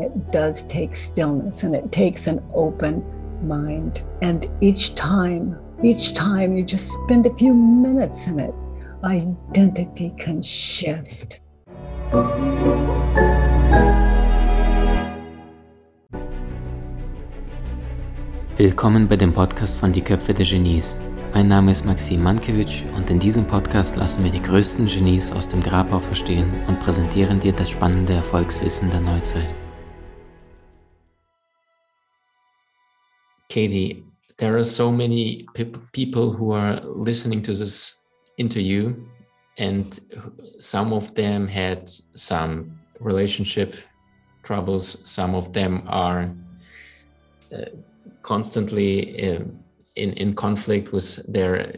It does take stillness and it takes an open mind. And each time, each time you just spend a few minutes in it, identity can shift. Willkommen bei dem Podcast von Die Köpfe der Genies. Mein Name ist Maxim Mankewitsch und in diesem Podcast lassen wir die größten Genies aus dem Grabau verstehen und präsentieren dir das spannende Erfolgswissen der Neuzeit. Katie, there are so many pe people who are listening to this interview, and some of them had some relationship troubles. Some of them are uh, constantly uh, in in conflict with their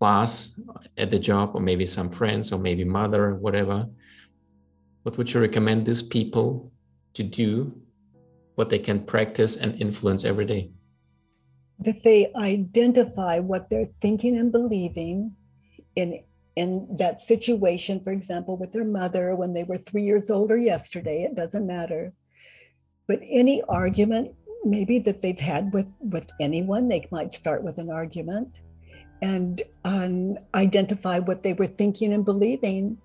boss at the job, or maybe some friends, or maybe mother, whatever. What would you recommend these people to do what they can practice and influence every day? That they identify what they're thinking and believing in in that situation, for example, with their mother when they were three years old or yesterday, it doesn't matter. But any argument, maybe that they've had with with anyone, they might start with an argument and um, identify what they were thinking and believing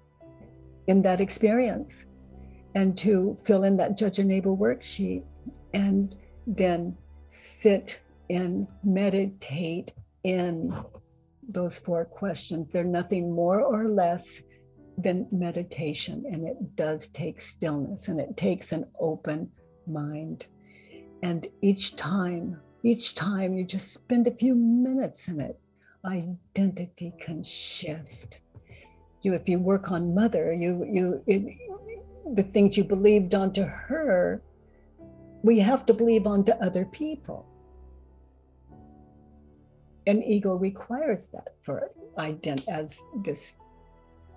in that experience and to fill in that judge your neighbor worksheet and then sit and meditate in those four questions. They're nothing more or less than meditation, and it does take stillness and it takes an open mind. And each time, each time you just spend a few minutes in it, identity can shift. You, if you work on mother, you you it, the things you believed onto her we have to believe onto other people. And ego requires that for ident as this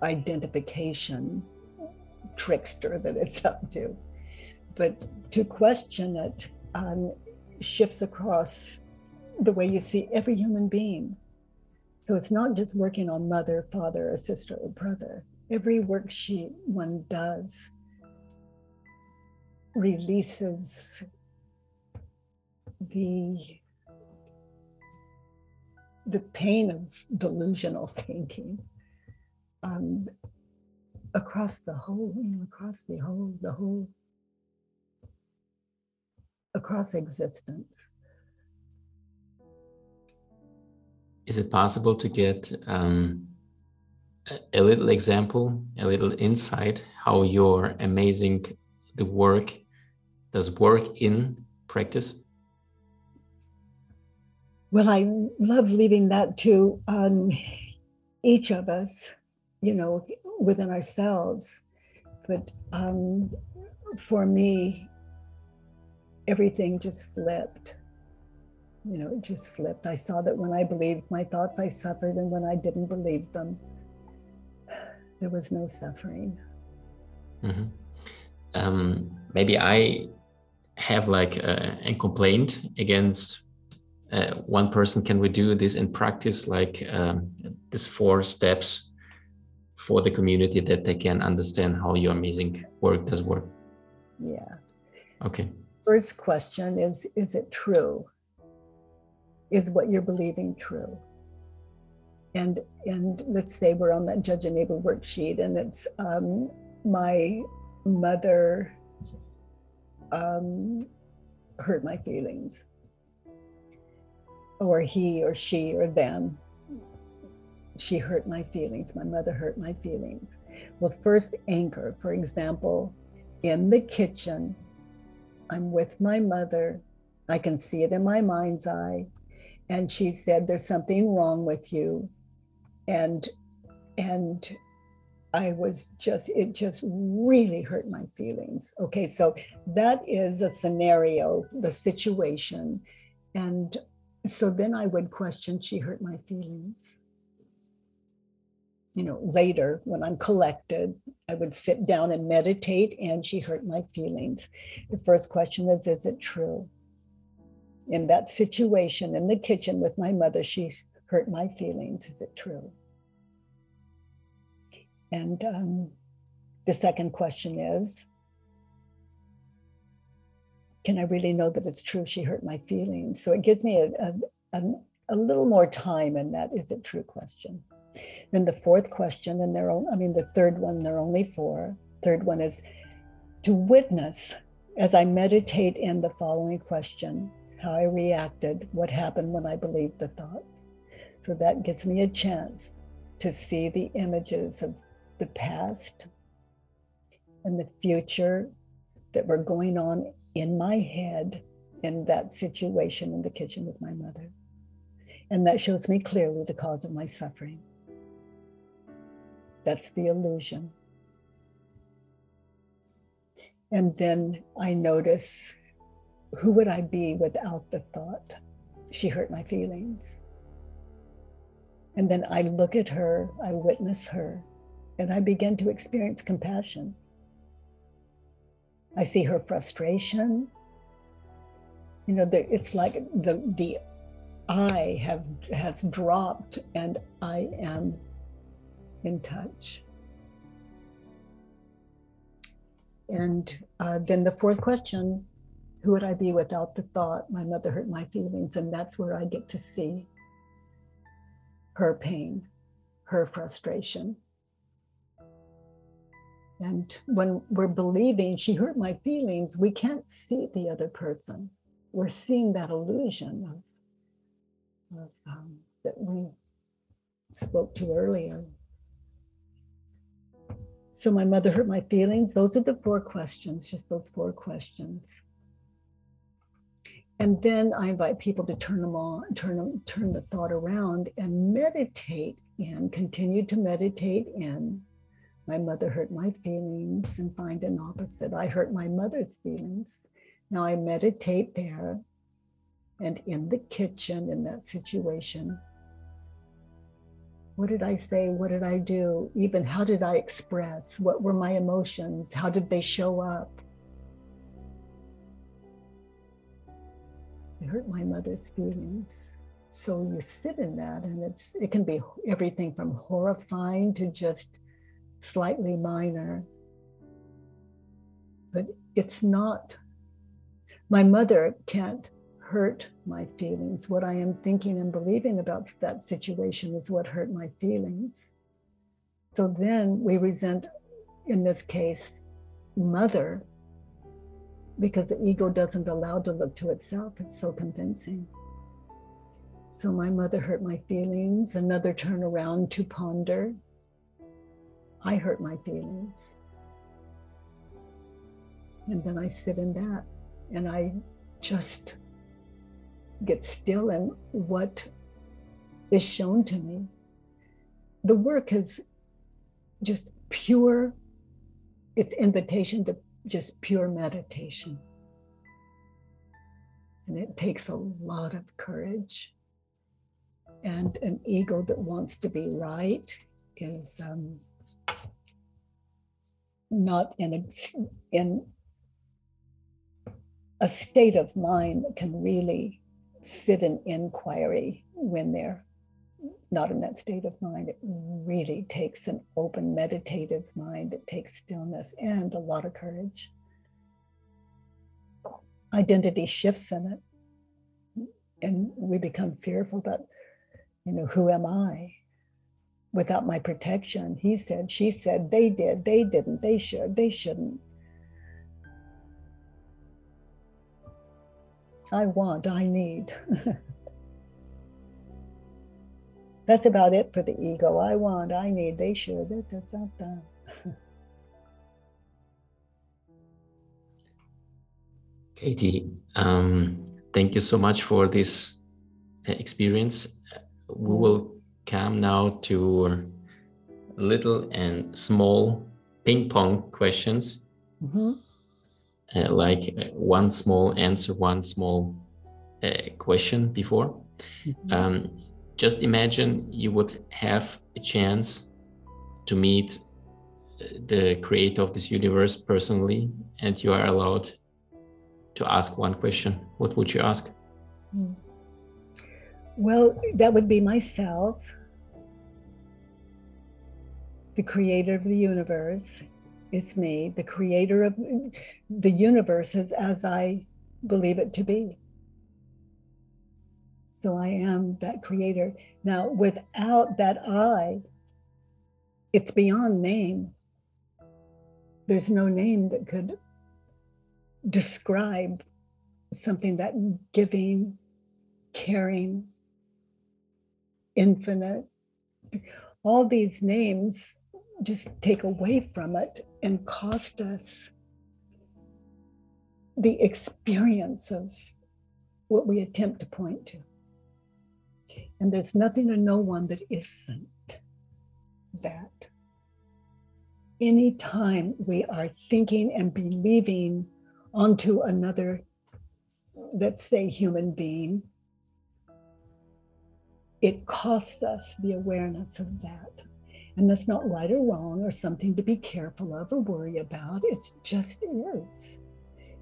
identification trickster that it's up to. But to question it um, shifts across the way you see every human being. So it's not just working on mother, father, or sister, or brother. Every worksheet one does releases the the pain of delusional thinking um, across the whole, across the whole, the whole, across existence. Is it possible to get um, a little example, a little insight how your amazing the work does work in practice? Well, I love leaving that to um, each of us, you know, within ourselves. But um, for me, everything just flipped. You know, it just flipped. I saw that when I believed my thoughts, I suffered, and when I didn't believe them, there was no suffering. Mm-hmm. Um, maybe I have like a, a complaint against uh, one person can we do this in practice? Like um, these four steps for the community that they can understand how your amazing work does work. Yeah. Okay. First question is is it true? Is what you're believing true? And and let's say we're on that judge your neighbor worksheet and it's um, my mother um, hurt my feelings or he or she or them. She hurt my feelings. My mother hurt my feelings. Well, first anchor, for example, in the kitchen, I'm with my mother. I can see it in my mind's eye. And she said, There's something wrong with you. And and I was just, it just really hurt my feelings. Okay, so that is a scenario, the situation. And so then I would question, she hurt my feelings. You know, later when I'm collected, I would sit down and meditate, and she hurt my feelings. The first question is Is it true? In that situation in the kitchen with my mother, she hurt my feelings. Is it true? And um, the second question is can I really know that it's true? She hurt my feelings. So it gives me a, a, a, a little more time in that is it true question. Then the fourth question, and they're, I mean, the third one, there are only four. Third one is to witness as I meditate in the following question how I reacted, what happened when I believed the thoughts. So that gives me a chance to see the images of the past and the future that were going on in my head in that situation in the kitchen with my mother. And that shows me clearly the cause of my suffering. That's the illusion. And then I notice who would I be without the thought? She hurt my feelings. And then I look at her, I witness her, and I begin to experience compassion. I see her frustration. You know, it's like the the I have has dropped and I am in touch. And uh, then the fourth question who would I be without the thought, my mother hurt my feelings? And that's where I get to see her pain, her frustration. And when we're believing she hurt my feelings, we can't see the other person. We're seeing that illusion of, of um, that we spoke to earlier. So my mother hurt my feelings. Those are the four questions, just those four questions. And then I invite people to turn them on, turn them, turn the thought around and meditate in, continue to meditate in. My mother hurt my feelings and find an opposite. I hurt my mother's feelings. Now I meditate there and in the kitchen in that situation what did I say? What did I do? Even how did I express? What were my emotions? How did they show up? It hurt my mother's feelings. So you sit in that, and it's it can be everything from horrifying to just slightly minor. But it's not. My mother can't hurt my feelings. What I am thinking and believing about that situation is what hurt my feelings. So then we resent, in this case, mother, because the ego doesn't allow to look to itself. It's so convincing. So my mother hurt my feelings. Another turn around to ponder. I hurt my feelings. And then I sit in that and I just get still in what is shown to me. The work is just pure, it's invitation to just pure meditation. And it takes a lot of courage. And an ego that wants to be right is um, not in a, in a state of mind that can really sit in inquiry when they're not in that state of mind. It really takes an open, meditative mind. It takes stillness and a lot of courage. Identity shifts in it, and we become fearful that, you know, who am I? Without my protection, he said, she said, they did, they didn't, they should, they shouldn't. I want, I need. That's about it for the ego. I want, I need, they should. Da, da, da. Katie, um, thank you so much for this uh, experience. We will come now to little and small ping pong questions. Mm-hmm uh, like uh, one small answer, one small uh, question before. Mm-hmm. Um, just imagine you would have a chance to meet uh, the creator of this universe personally, and you are allowed to ask one question. What would you ask? Hmm. Well, that would be myself, the creator of the universe, it's me, the creator of the universe, as, as I believe it to be. So I am that creator. Now, without that I, it's beyond name. There's no name that could describe something that giving, caring, infinite, all these names just take away from it and cost us the experience of what we attempt to point to. And there's nothing or no one that isn't that. Anytime we are thinking and believing onto another, let's say, human being, it costs us the awareness of that. And that's not right or wrong or something to be careful of or worry about. It's just is.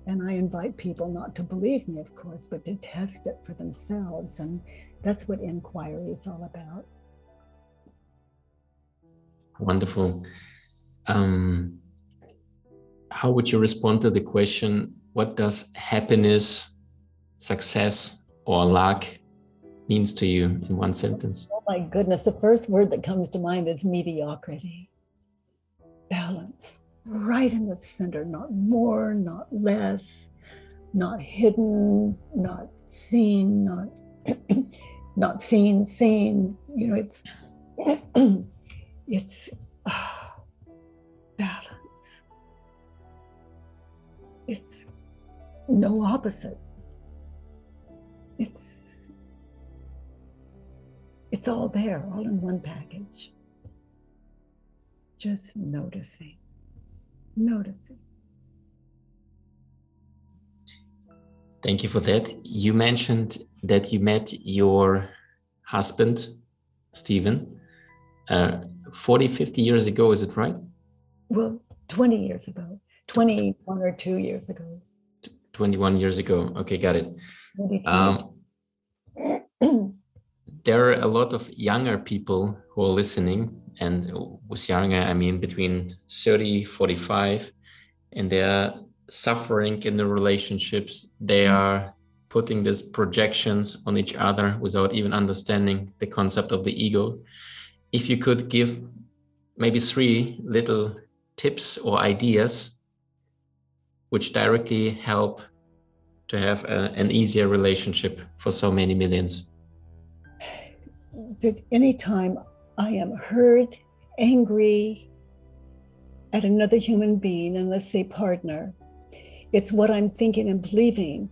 And I invite people not to believe me, of course, but to test it for themselves. And that's what inquiry is all about. Wonderful. Um, how would you respond to the question what does happiness, success, or luck means to you in one sentence? Oh my goodness, the first word that comes to mind is mediocrity. Balance, right in the center, not more, not less, not hidden, not seen, not not seen, seen. You know, it's it's uh, balance. It's no opposite. It's it's all there, all in one package. Just noticing, noticing. Thank you for that. You mentioned that you met your husband, Stephen, uh, 40, 50 years ago, is it right? Well, 20 years ago, 21 or two years ago. 21 years ago. Okay, got it. Um, there are a lot of younger people who are listening, and with younger, I mean between 30, 45, and they're suffering in the relationships. They mm-hmm. are putting these projections on each other without even understanding the concept of the ego. If you could give maybe three little tips or ideas which directly help to have a, an easier relationship for so many millions? That anytime I am hurt, angry at another human being, and let's say partner, it's what I'm thinking and believing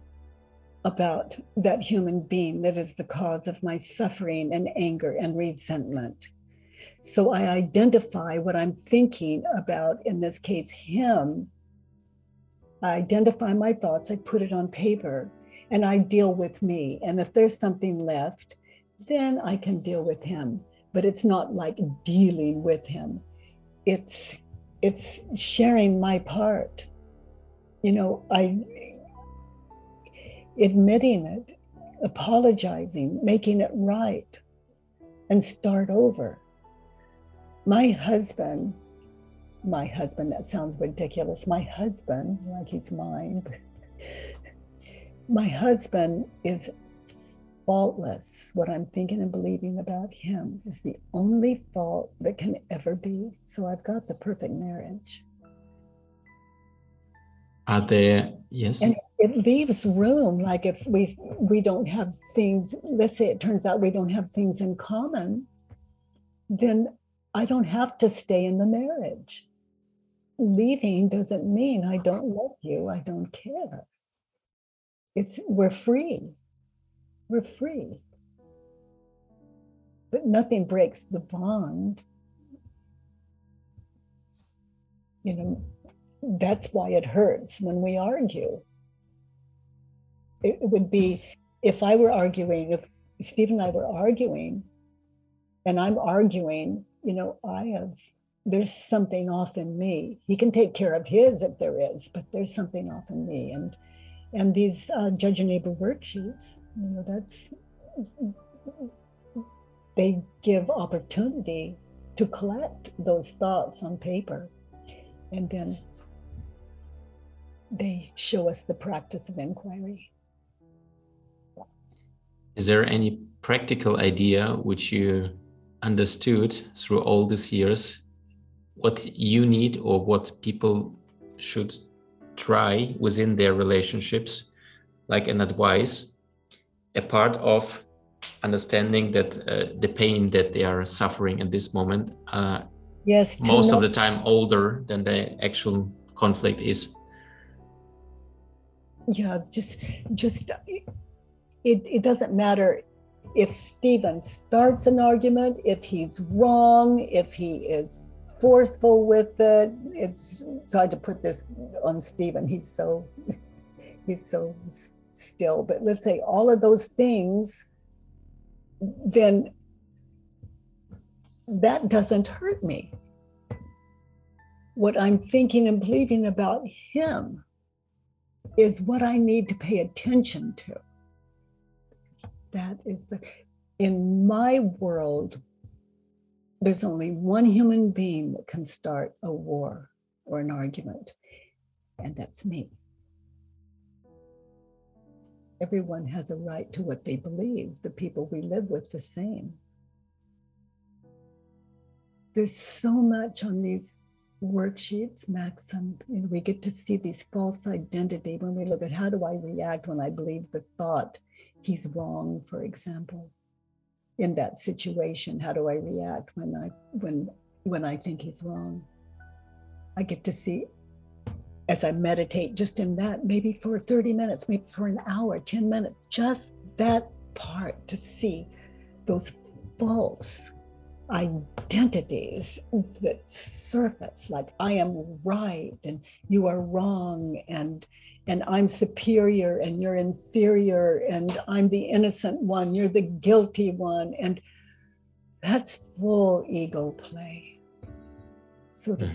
about that human being that is the cause of my suffering and anger and resentment. So I identify what I'm thinking about, in this case, him. I identify my thoughts, I put it on paper, and I deal with me. And if there's something left, then I can deal with him. But it's not like dealing with him. It's it's sharing my part you know, I admitting it, apologizing, making it right, and start over. My husband, my husband, that sounds ridiculous. My husband, like he's mine, my husband is faultless. What I'm thinking and believing about him is the only fault that can ever be. So I've got the perfect marriage. Are there yes? And it leaves room. Like if we we don't have things, let's say it turns out we don't have things in common, then I don't have to stay in the marriage. Leaving doesn't mean I don't love you. I don't care. It's we're free. We're free. But nothing breaks the bond. You know, that's why it hurts when we argue. It, would be if I were arguing, if Steve and I were arguing, and I'm arguing, you know, I have, there's something off in me. He can take care of his if there is, but there's something off in me. And and these uh, judge your neighbor worksheets, you know, that's they give opportunity to collect those thoughts on paper and then they show us the practice of inquiry. Is there any practical idea which you understood through all these years what you need or what people should try within their relationships, like an advice, a part of understanding that uh, the pain that they are suffering at this moment uh, yes most of the time older than the actual conflict is. Yeah just just it, it doesn't matter if Stephen starts an argument, if he's wrong, if he is forceful with it. It's, it's hard to put this on Stephen. He's so he's so still. But let's say all of those things, then that doesn't hurt me. What I'm thinking and believing about him is what I need to pay attention to. That is the in my world, there's only one human being that can start a war or an argument, and that's me. Everyone has a right to what they believe, the people we live with, the same. There's so much on these worksheets, Maxim. You know, we get to see these false identity when we look at how do I react when I believe the thought he's wrong, for example in that situation how do i react when i when when i think he's wrong? I get to see as i meditate just in that maybe for 30 minutes maybe for an hour 10 minutes just that part to see those false identities that surface like i am right and you are wrong and and I'm superior and you're inferior and I'm the innocent one, you're the guilty one. And that's full ego play. So to mm-hmm.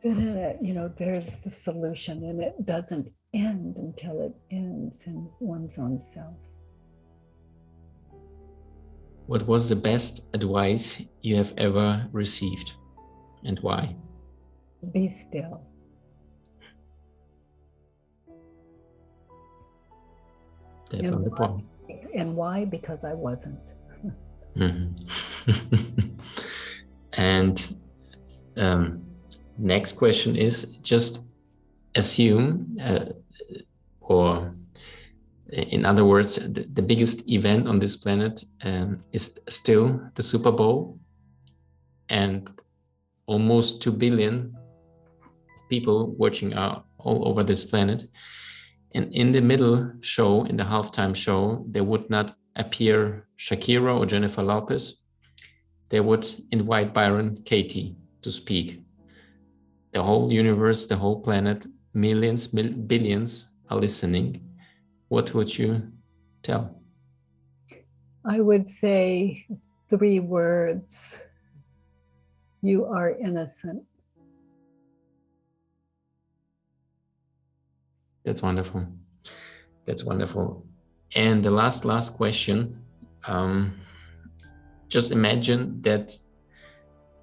sit in it, you know, there's the solution and it doesn't end until it ends in one's own self. What was the best advice you have ever received and why? Be still. That's and on the point. And why? Because I wasn't. mm-hmm. and um, next question is just assume, uh, or in other words, the, the, biggest event on this planet um, is still the Super Bowl, and almost 2 billion people watching are all over this planet and in the middle show, in the halftime show, there would not appear Shakira or Jennifer Lopez. They would invite Byron Katie to speak. The whole universe, the whole planet, millions, mil- billions are listening. What would you tell? I would say three words You are innocent. That's wonderful. That's wonderful. And the last, last question. Um, just imagine that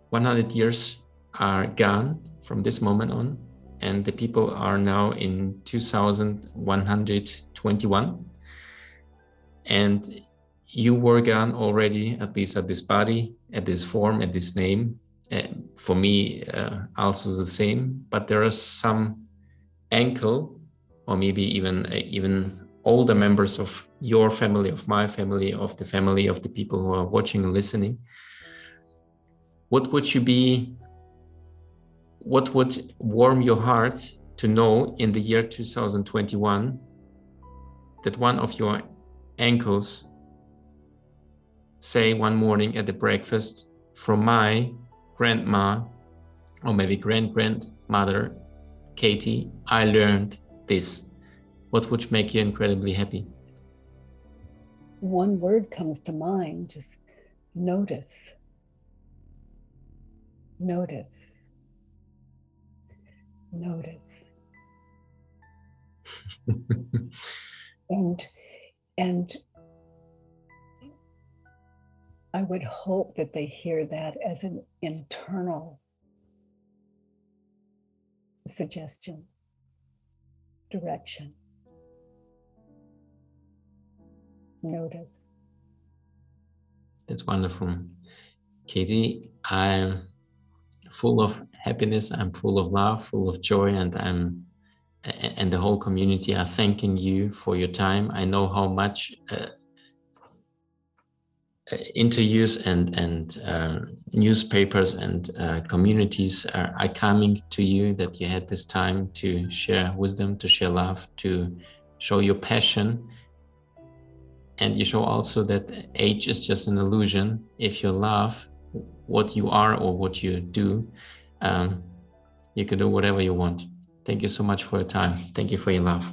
100 years are gone from this moment on, and the people are now in 2121. And you were gone already, at least at this body, at this form, at this name. Uh, for me, uh, also the same, but there are some ankle or maybe even uh, even all the members of your family, of my family, of the family of the people who are watching and listening, what would you be? What would warm your heart to know in the year 2021 that one of your ankles say one morning at the breakfast from my grandma or maybe grand grandmother Katie, I learned this, what would make you incredibly happy? One word comes to mind just notice. Notice. Notice. and and I would hope that they hear that as an internal suggestion direction. Notice. That's wonderful. Katie, I'm full of happiness, I'm full of love, full of joy, and I'm and the whole community are thanking you for your time. I know how much uh, interviews and and uh, newspapers and uh, communities are, are, coming to you that you had this time to share wisdom to share love to show your passion. And you show also that age is just an illusion. If you love what you are or what you do um, you can do whatever you want. Thank you so much for your time. Thank you for your love.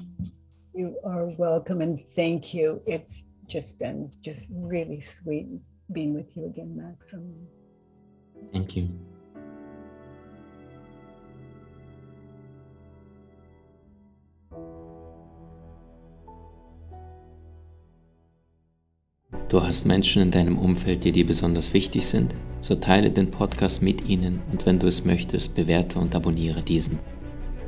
You are welcome and thank you. It's just been just really sweet being with you again, Maxim. Thank you. Du hast Menschen in deinem Umfeld, die dir besonders wichtig sind? So teile den Podcast mit ihnen und wenn du es möchtest, bewerte und abonniere diesen.